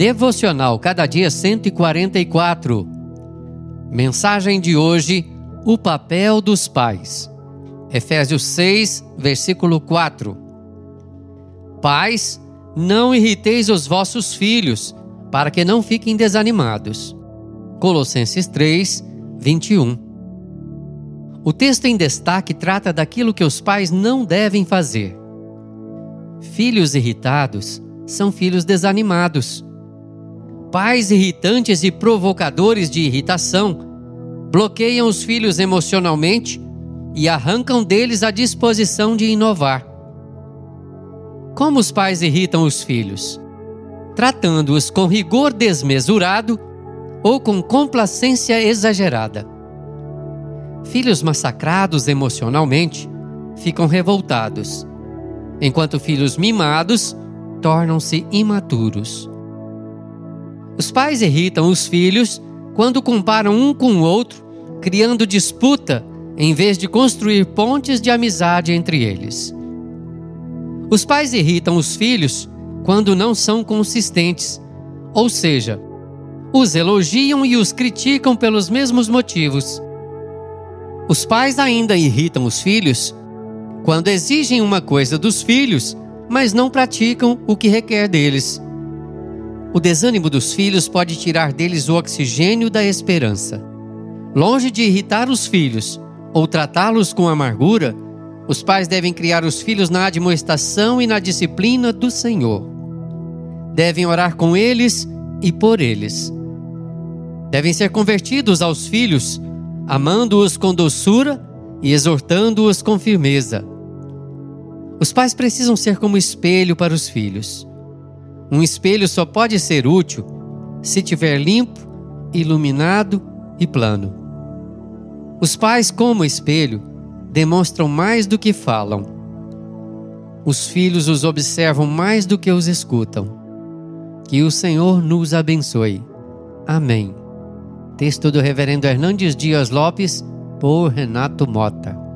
Devocional Cada Dia 144. Mensagem de hoje: O papel dos pais. Efésios 6, versículo 4. Pais, não irriteis os vossos filhos, para que não fiquem desanimados. Colossenses 3, 21. O texto em destaque trata daquilo que os pais não devem fazer. Filhos irritados são filhos desanimados. Pais irritantes e provocadores de irritação bloqueiam os filhos emocionalmente e arrancam deles a disposição de inovar. Como os pais irritam os filhos? Tratando-os com rigor desmesurado ou com complacência exagerada. Filhos massacrados emocionalmente ficam revoltados, enquanto filhos mimados tornam-se imaturos. Os pais irritam os filhos quando comparam um com o outro, criando disputa em vez de construir pontes de amizade entre eles. Os pais irritam os filhos quando não são consistentes, ou seja, os elogiam e os criticam pelos mesmos motivos. Os pais ainda irritam os filhos quando exigem uma coisa dos filhos, mas não praticam o que requer deles. O desânimo dos filhos pode tirar deles o oxigênio da esperança. Longe de irritar os filhos ou tratá-los com amargura, os pais devem criar os filhos na admoestação e na disciplina do Senhor. Devem orar com eles e por eles. Devem ser convertidos aos filhos, amando-os com doçura e exortando-os com firmeza. Os pais precisam ser como espelho para os filhos. Um espelho só pode ser útil se tiver limpo, iluminado e plano. Os pais, como espelho, demonstram mais do que falam. Os filhos os observam mais do que os escutam. Que o Senhor nos abençoe. Amém. Texto do Reverendo Hernandes Dias Lopes, por Renato Mota.